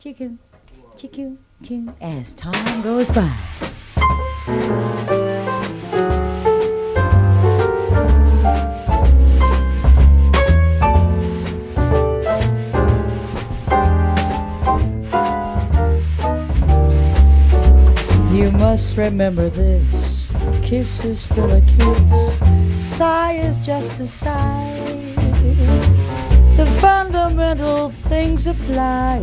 chicken, chicken, chicken, as time goes by. You must remember this. Kiss is still a kiss. Sigh is just a sigh. The fundamental things apply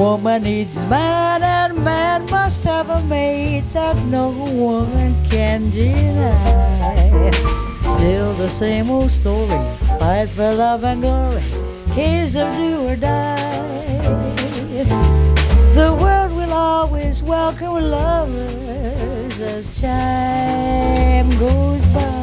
Woman needs man, and man must have a mate that no woman can deny. Still the same old story, fight for love and glory, case of do or die. The world will always welcome lovers as time goes by.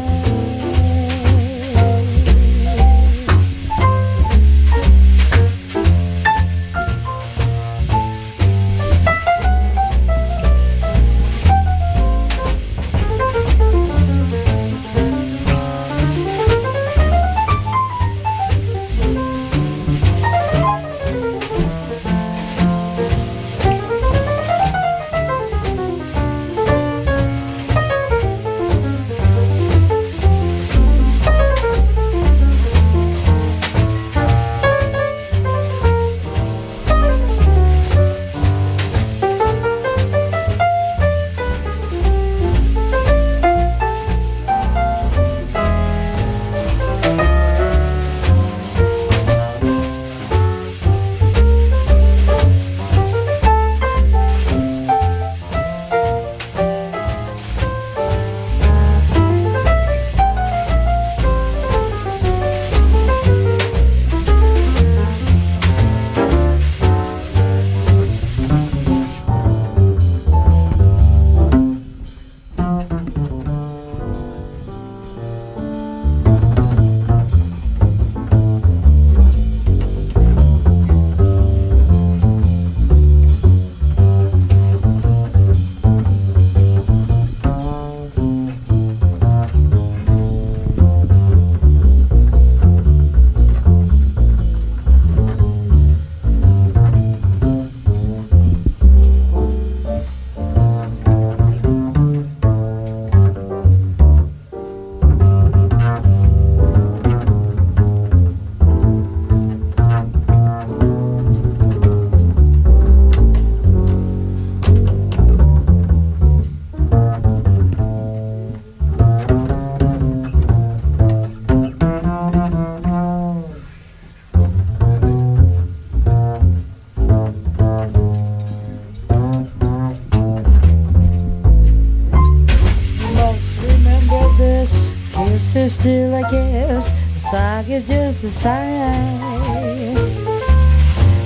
Sigh.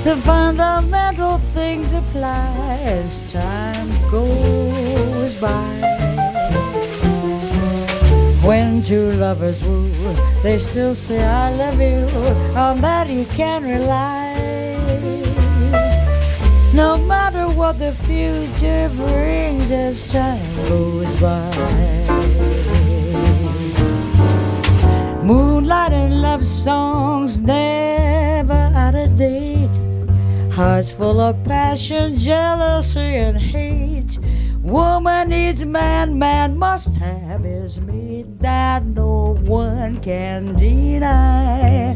The fundamental things apply as time goes by. When two lovers woo, they still say I love you. On that you can rely. No matter what the future brings as time goes by. Love songs never out of date. Hearts full of passion, jealousy, and hate. Woman needs man, man must have his mate that no one can deny.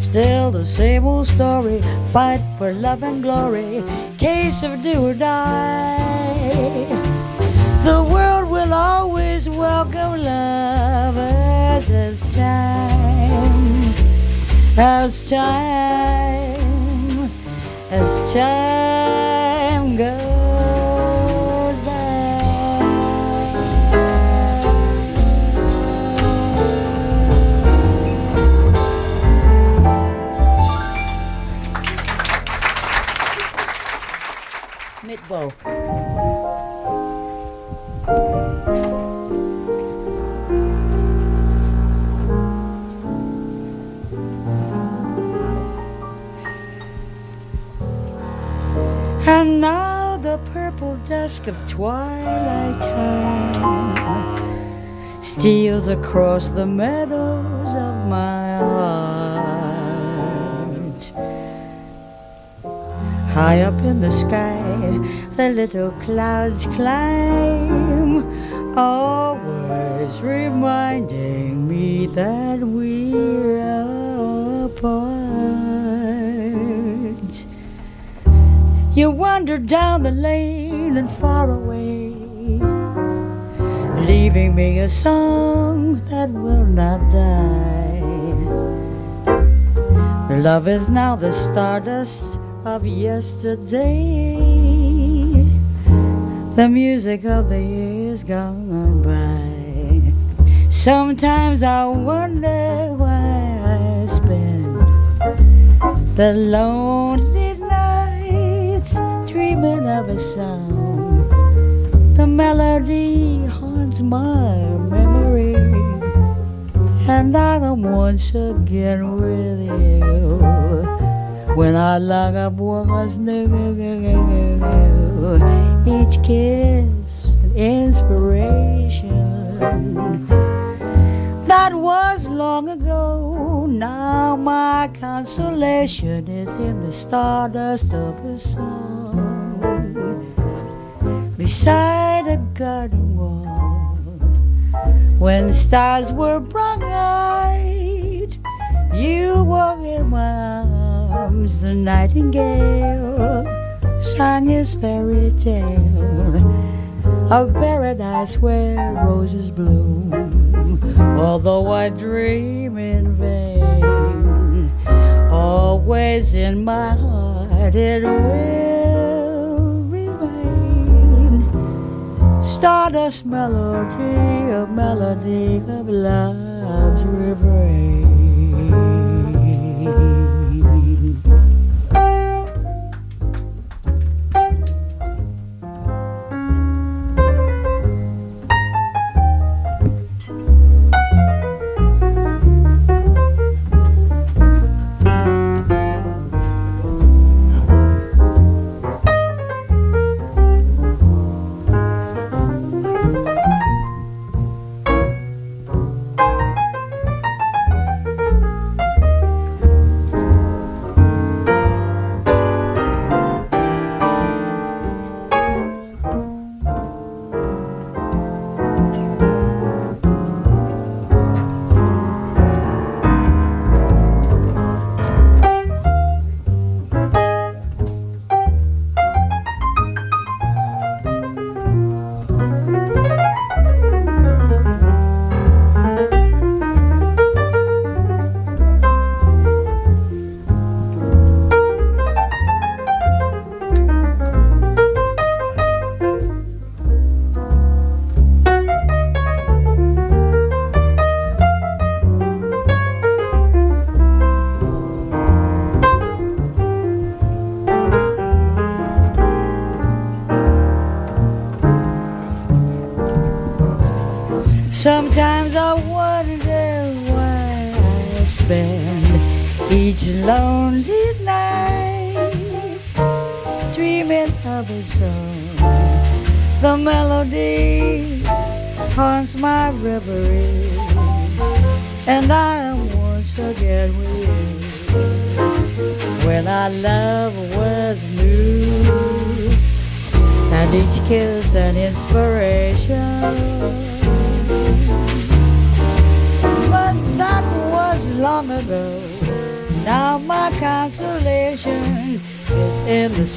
Still the same old story, fight for love and glory, case of do or die. The world will always welcome lovers as time, as time, as time goes by. Meatball And now the purple dusk of twilight time steals across the meadows of my heart. High up in the sky, the little clouds climb, always reminding me that we're apart. You wander down the lane and far away, leaving me a song that will not die. Love is now the stardust of yesterday, the music of the years gone by. Sometimes I wonder why I spend the lonely dreaming of a song. The melody haunts my memory, and I am once again with you. When our love was new, each kiss an inspiration. That was long ago. Now my consolation is in the stardust of a song beside a garden wall. When stars were bright, you were in my arms. The nightingale sang his fairy tale of paradise where roses bloom. Although I dream in vain, always in my heart it will. Stardust melody, a melody of love's refrain.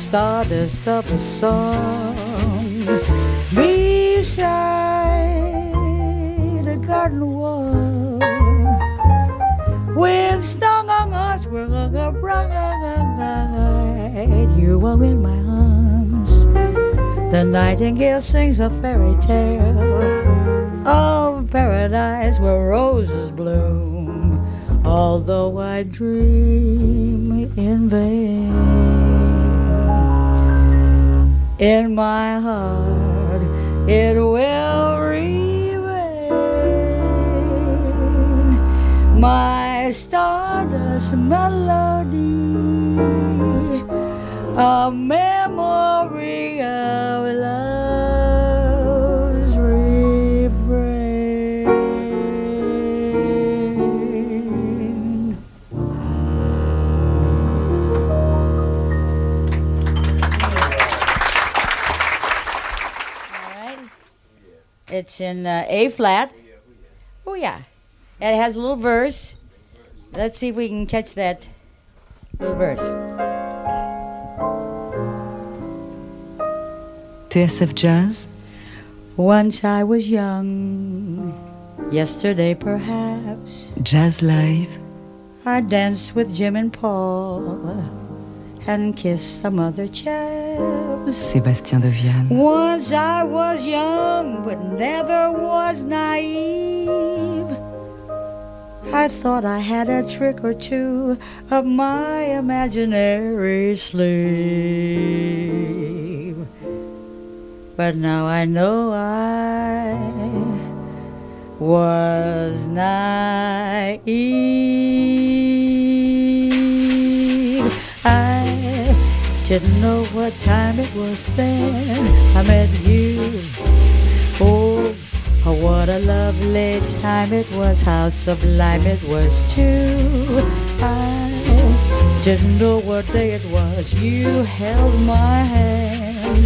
Stardust of a song beside a garden wall. When stung on us, bright. You are in my arms. The nightingale sings a fairy tale of paradise where roses bloom although I dream in vain. In my heart it will remain my stardust melody a memory of love's It's in uh, A flat. Oh, yeah. It has a little verse. Let's see if we can catch that little verse. TSF Jazz, Once I was young, yesterday perhaps, Jazz Live, I danced with Jim and Paul and kiss some other chaps. Sébastien de Vienne. Once I was young, but never was naive. I thought I had a trick or two up my imaginary sleeve. But now I know I was naive. Didn't know what time it was then I met you. Oh, what a lovely time it was, how sublime it was too. I didn't know what day it was, you held my hand.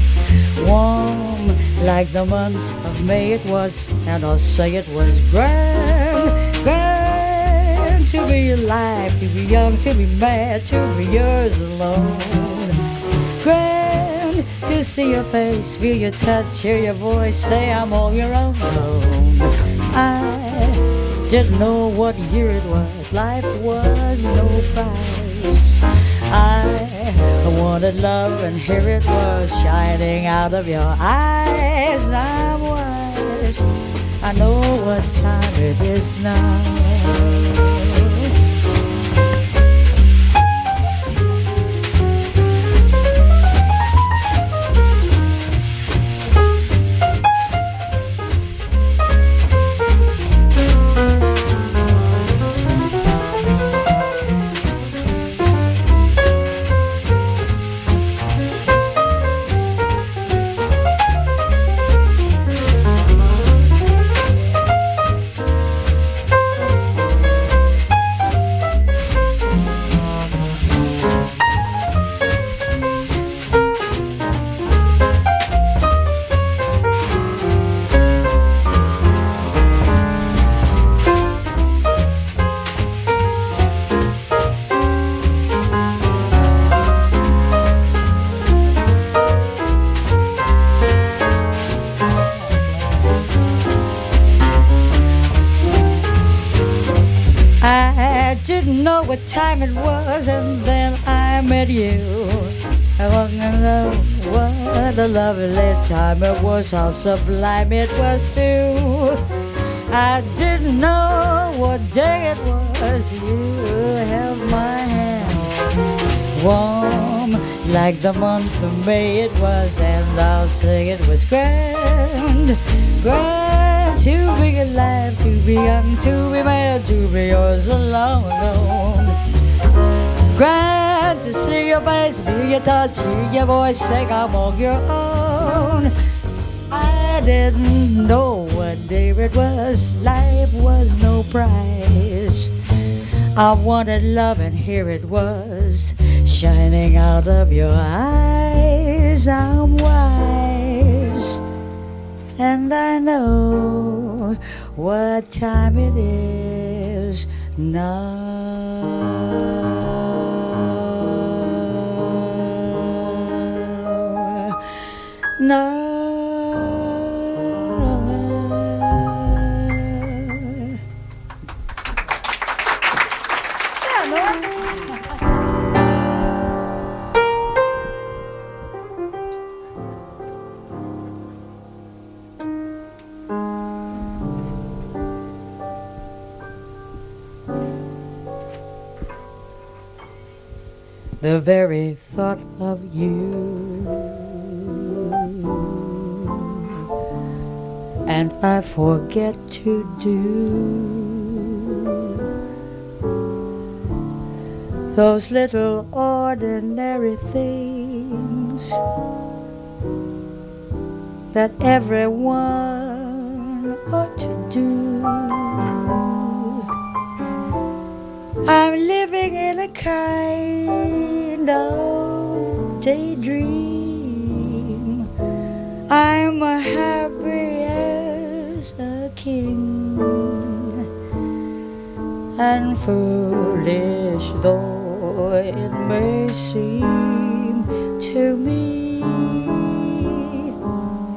Warm like the month of May it was, and I'll say it was grand, grand to be alive, to be young, to be mad, to be yours alone. Grand to see your face, feel your touch, hear your voice, say I'm all your own. I didn't know what year it was, life was no prize. I wanted love, and here it was shining out of your eyes. I'm wise, I know what time it is now. How sublime it was too. I didn't know what day it was, you held my hand. Warm like the month of May it was, and I'll say it was grand, grand to be alive, to be young, to be mad, to be yours alone, alone. Grand to see your face, feel your touch, hear your voice, say I'm all your own. Didn't know what day it was, life was no prize. I wanted love, and here it was, shining out of your eyes. I'm wise, and I know what time it is now. Now. the very thought of you. And I forget to do those little ordinary things that everyone ought to do. I'm living in a kind of daydream. I'm happy as a king and foolish though it may seem to me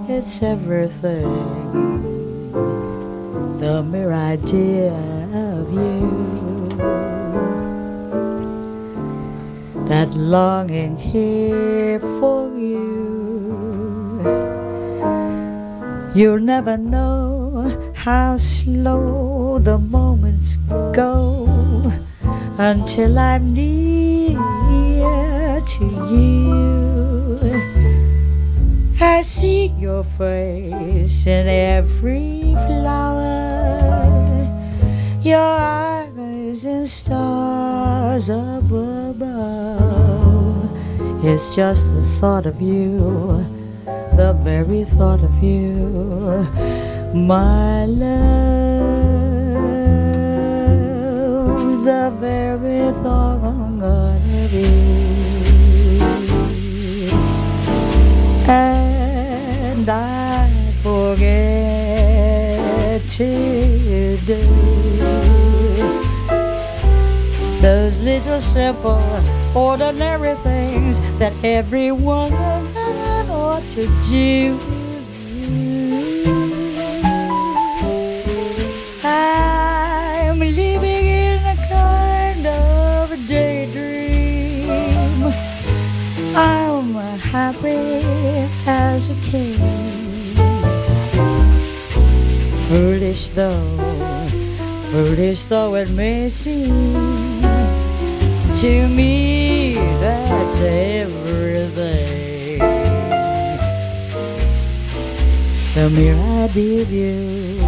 it's everything. The mere idea of you, that longing here for you. You'll never know how slow the moments go until I'm near to you. I see your face in every flower, your eyes and stars. It's just the thought of you, the very thought of you, my love, the very thought of you. and I forget to do those little simple, ordinary things that every woman ought to do. I'm living in a kind of daydream. I'm happy as a king. Foolish though, foolish though it may seem, to me everything. The mere idea of you,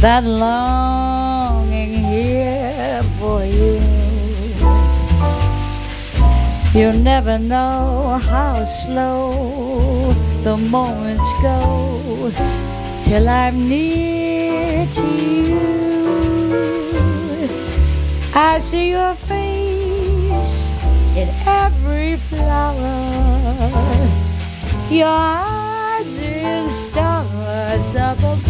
that longing here for you. You'll never know how slow the moments go till I'm near to you. I see your face in every flower, your eyes in stars up above.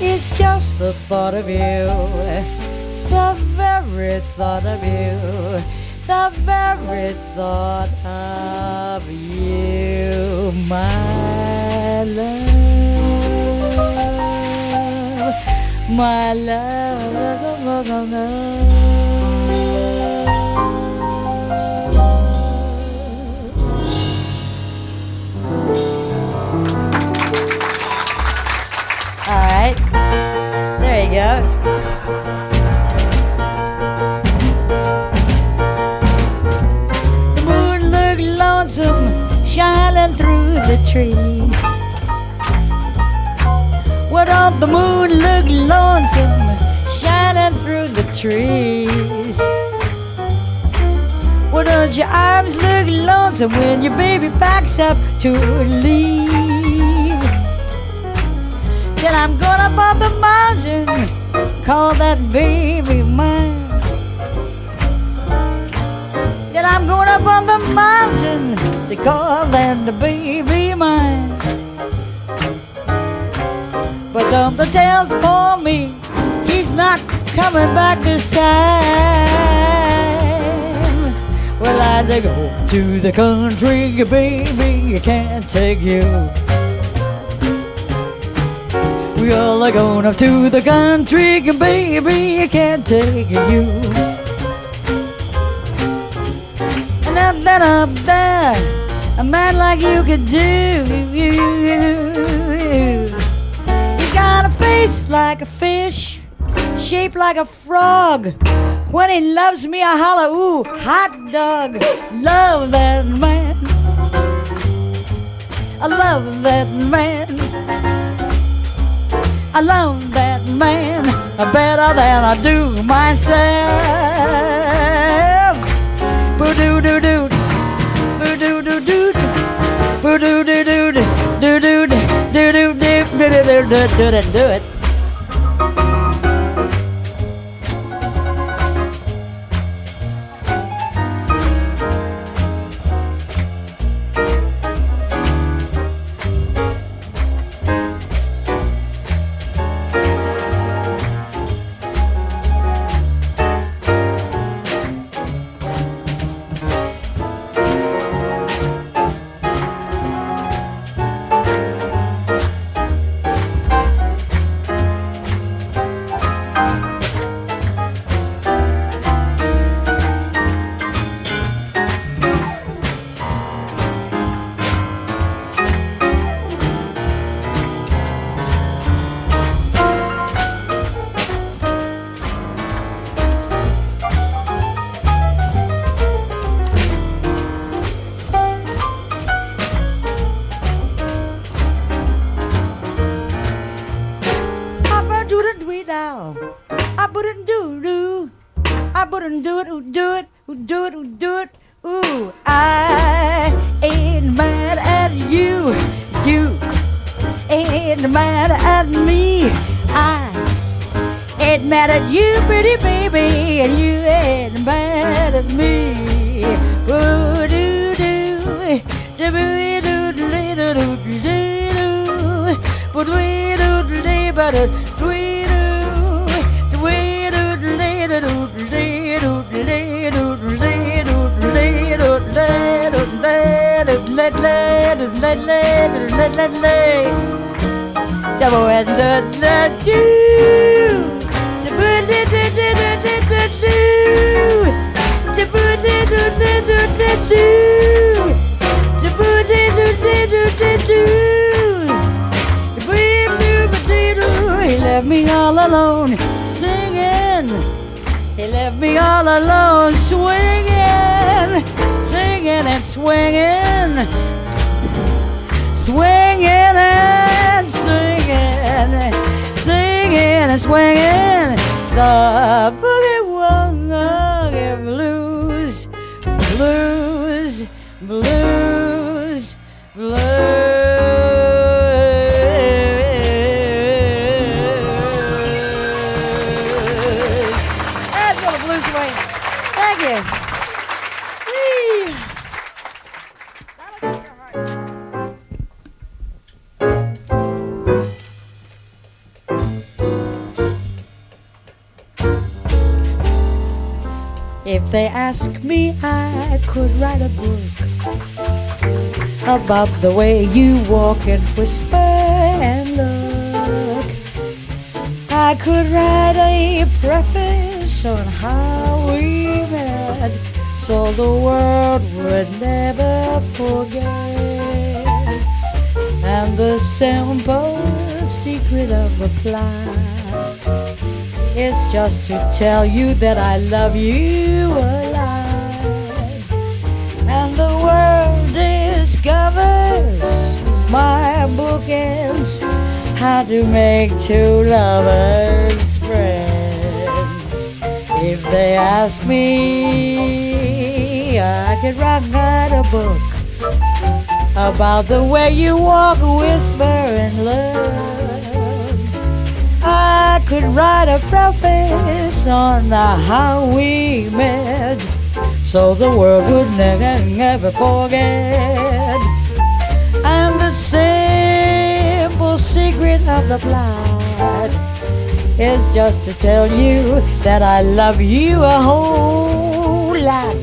It's just the thought of you the very thought of you, the very thought of you, my love, my love. All right, there you go. The moon looked lonesome shining through the trees. What don't the moon look lonesome shining through the trees? What don't your arms look lonesome when your baby backs up to leave? Then I'm going up on the mountain, call that baby mine. Said I'm going up on the Something tells for me. He's not coming back this time. Well, I to go to the country Baby, you can't take you. We all are going up to the country Baby, you can't take you. Nothing up there a man like you could do. Like a fish, shaped like a frog. When he loves me, I holler, ooh, hot dog. Love that man. I love that man. I love that man better than I do myself. Boo doo doo doo, boo doo doo doo, boo doo doo doo, doo doo doo doo doo doo doo doo doo doo do let me all alone. Singing He left me all alone swinging swinging and swinging, swinging and singing, singing and swinging. The boogie woogie blues, blues, blues, blues. They ask me, I could write a book about the way you walk and whisper and look. I could write a preface on how we met so the world would never forget. And the simple secret of a plot it's just to tell you that I love you alive. And the world discovers my book ends how to make two lovers friends. If they ask me, I could write a book about the way you walk, whisper, and love. I could write a preface on how we met so the world would never, never forget. And the simple secret of the plot is just to tell you that I love you a whole lot.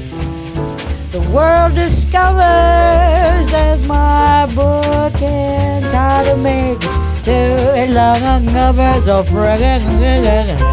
The world discovers as my book ends how to make two long numbers of reggae.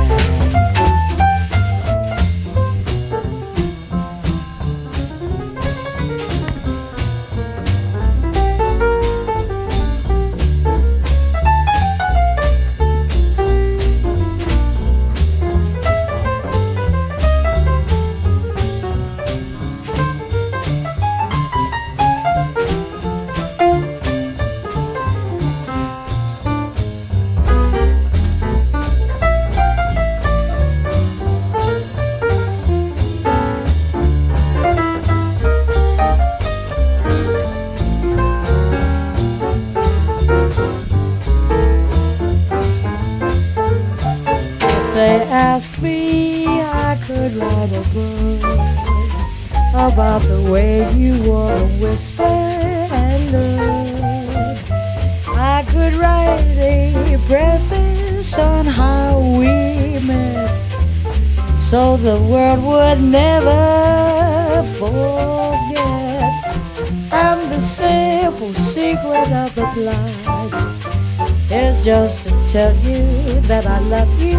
Tell you that I love you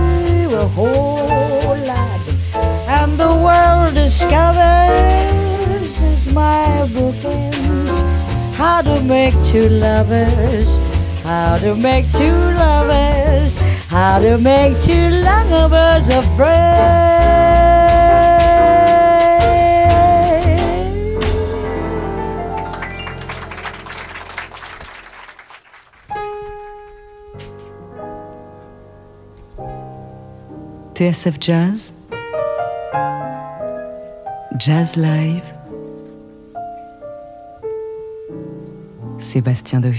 a whole lot. And the world discovers as my book ends how to make two lovers, how to make two lovers, how to make two lovers afraid. TSF Jazz, Jazz Live, Sébastien de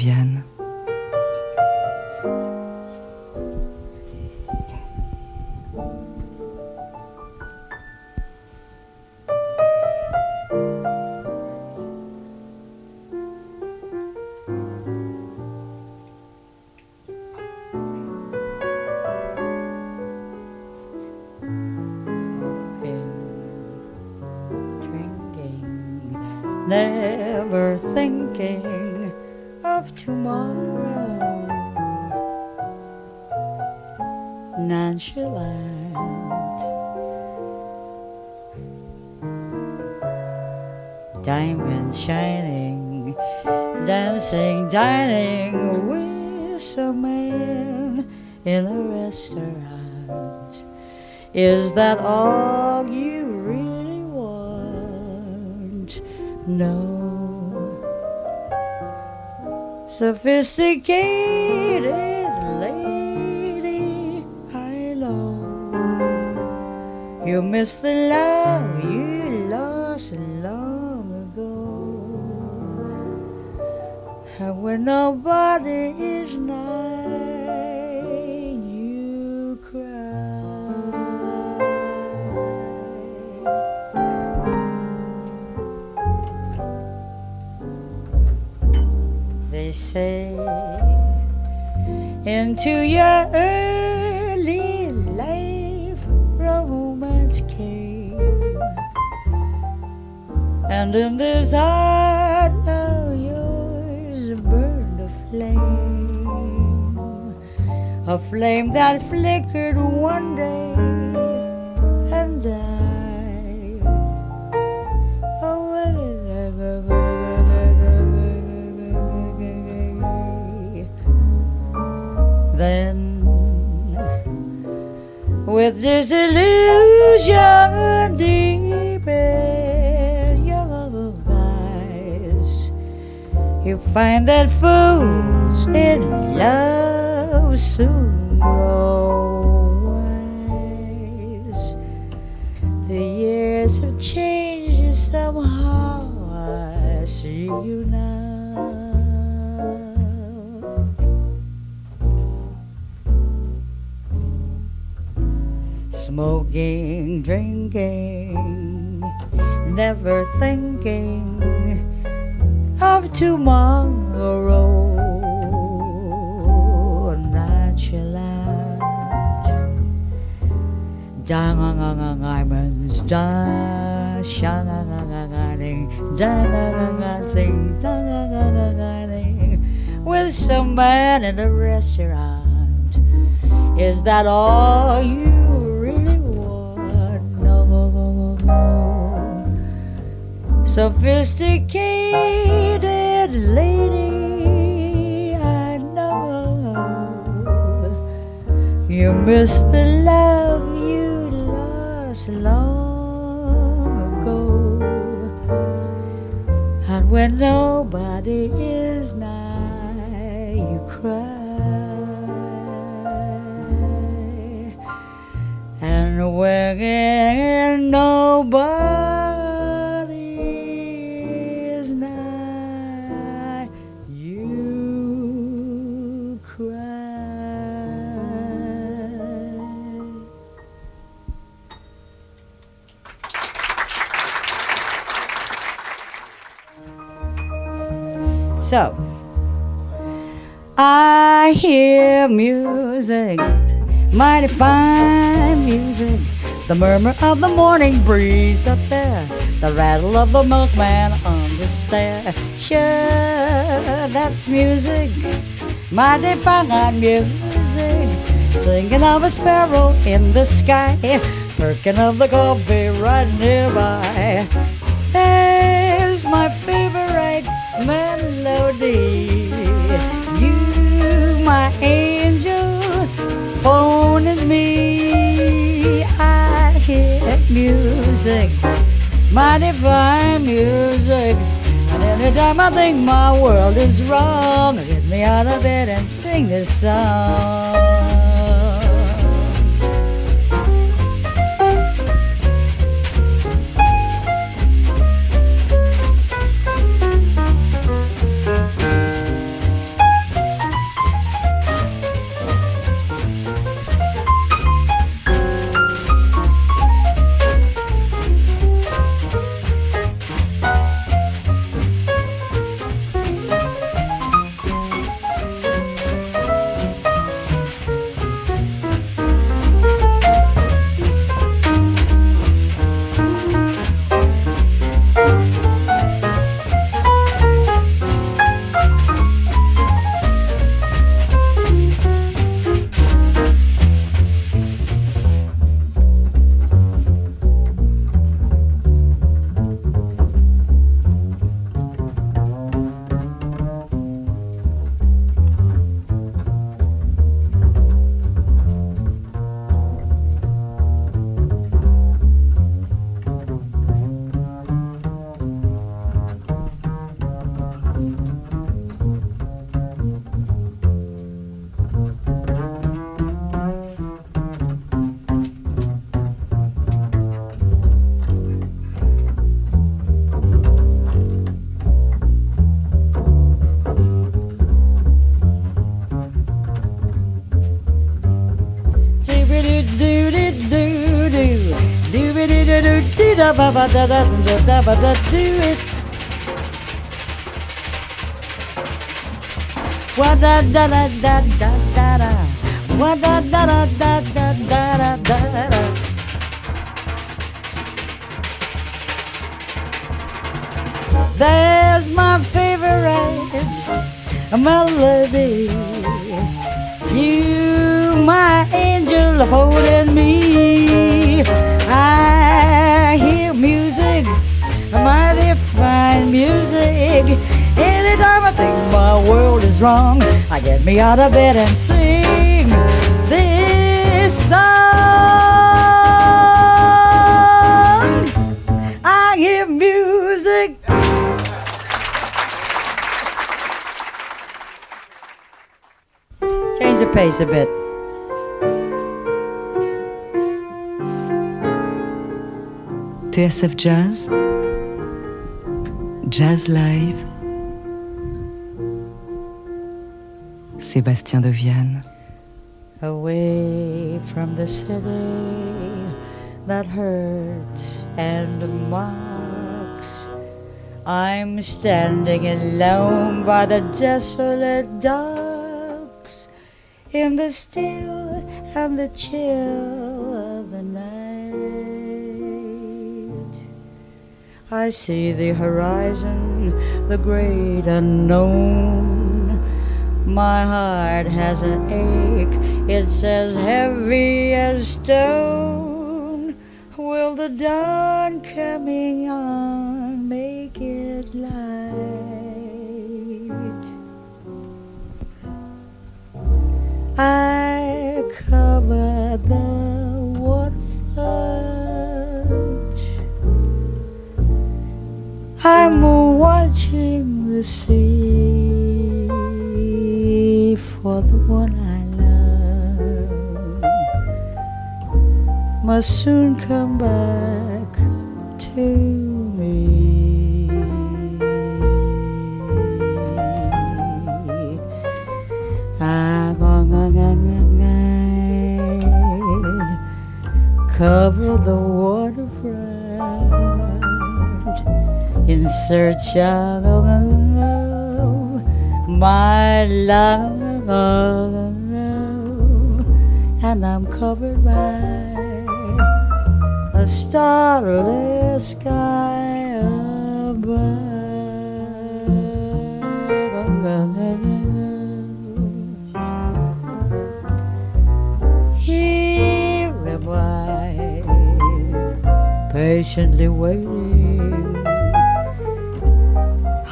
No. Sophisticated lady, I know you miss the love you lost long ago. And when nobody is say into your early life romance came, and in this heart of yours burned a flame, a flame that flickered one day find that fools in love soon grow wise. The years have changed you somehow. I see you now. Smoking, drinking, never thinking of tomorrow. Nonchalant diamonds, da shanganganganing, dangangangating, dangangangating, with some man in a restaurant. Is that all you Sophisticated lady, I know. You miss the love you lost long ago. And when nobody is nigh, you cry. And when nobody So, I hear music, mighty fine music. The murmur of the morning breeze up there, the rattle of the milkman on the stair. Sure, that's music, mighty fine music. Singing of a sparrow in the sky, perking of the coffee right nearby. My divine music. And anytime I think my world is wrong, get me out of bed and sing this song. Ba ba da da da da ba da do it. Wa da da da da da da da. Wa da da da da da da da da da. There's my favorite melody. You, my angel, holding me. I music. Anytime I think my world is wrong, I get me out of bed and sing this song. I hear music. Change the pace a bit. TSF Jazz, Jazz Live, Sébastien de Vienne. away from the city that hurts and mocks. I'm standing alone by the desolate docks in the still and the chill I see the horizon, the great unknown. My heart has an ache, it's as heavy as stone. Will the dawn coming on make it light? I cover the I'm watching the sea for the one I love. Must soon come back to me. I'm cover the waterfront search of love my love, and I'm covered by a starless sky above. Here am I, patiently waiting,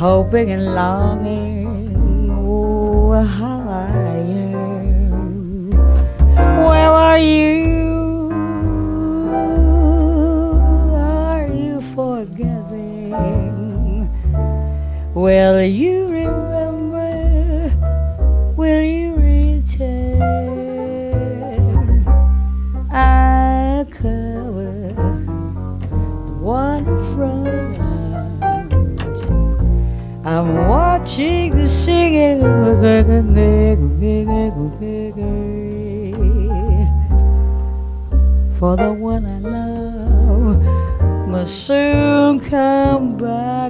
hoping and longing. Oh, how I am. Where are you? Are you forgetting? Will you remember? Will you watching the singing for the one I love must soon come back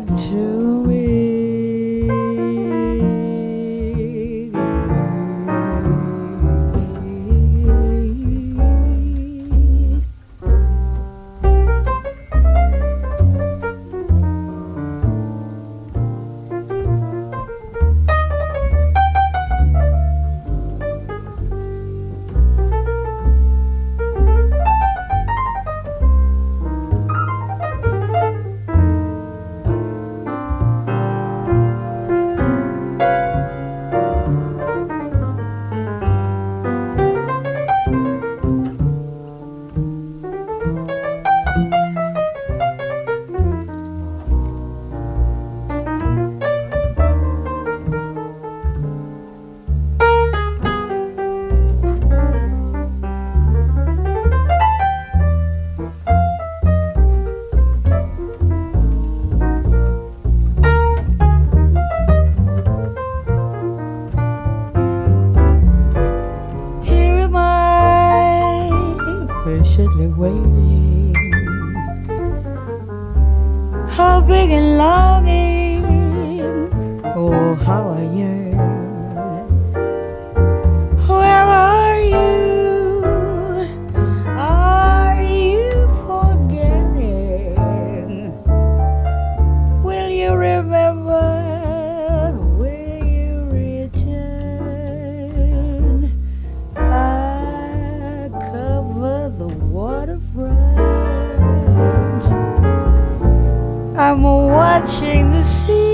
I'm watching the sea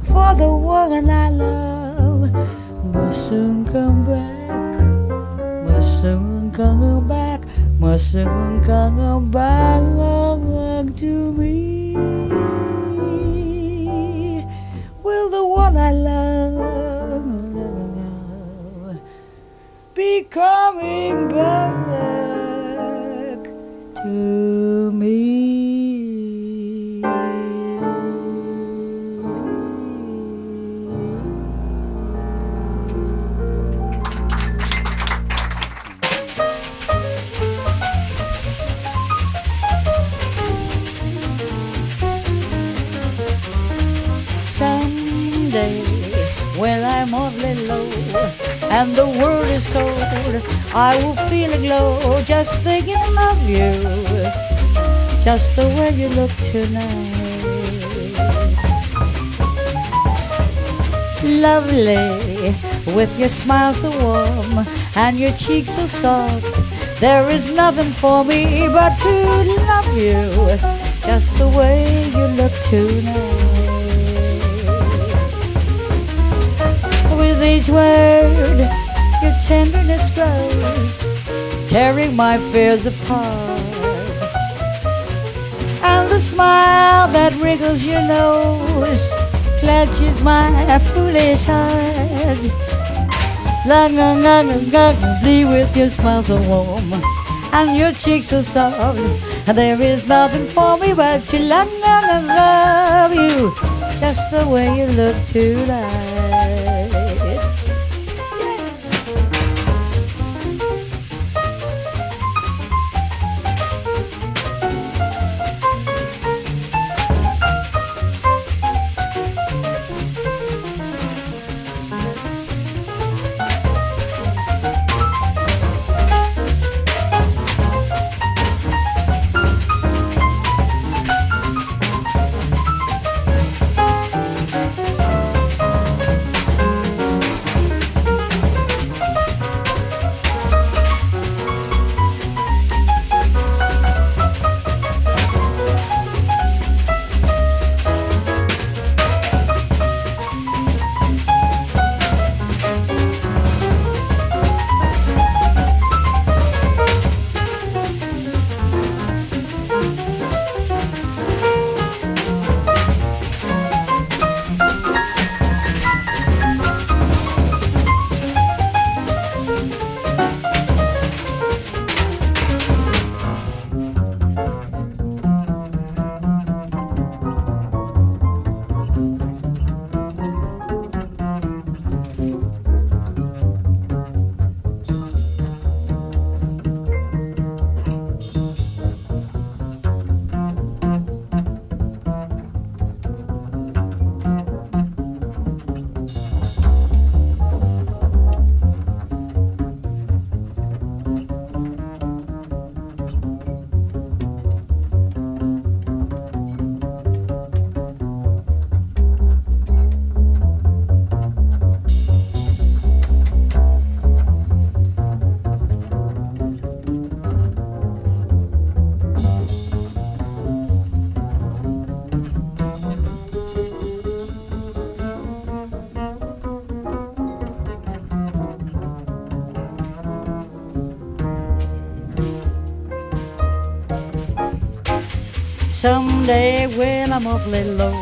for the one I love must soon come back, must soon come back, must soon come back. To me. Will the one I love be coming back and the world is cold, I will feel a glow just thinking of you, just the way you look tonight. Lovely, with your smile so warm and your cheeks so soft. There is nothing for me but to love you, just the way you look tonight. Each word, your tenderness grows, tearing my fears apart. And the smile that wrinkles your nose clutches my foolish heart. Long, long, long, long, with your smile so warm and your cheeks so soft. And there is nothing for me but to love, love you just the way you look tonight. Someday when I'm awfully low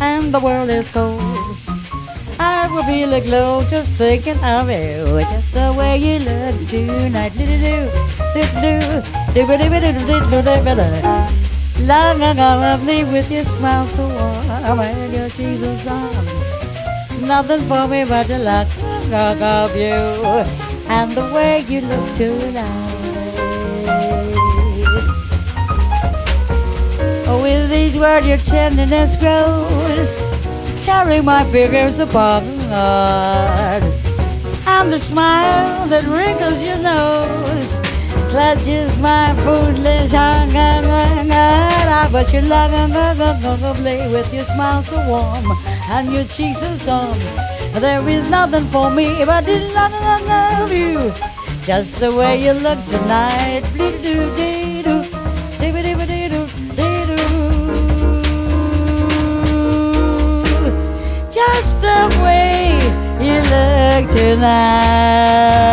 and the world is cold, I will feel a glow just thinking of you, just the way you look tonight. Do do do do do do do do do do do Long ago, lovely with your smile so warm and your Jesus arm. Nothing for me but the luck of you and the way you look tonight. Oh, with these words your tenderness grows, tearing my fingers apart. And the smile that wrinkles your nose clutches my foolish heart. Ah, but you love lovely with your smile so warm and your cheeks so soft. There is nothing for me but to love you, just the way oh. you look tonight. Just the way you look tonight.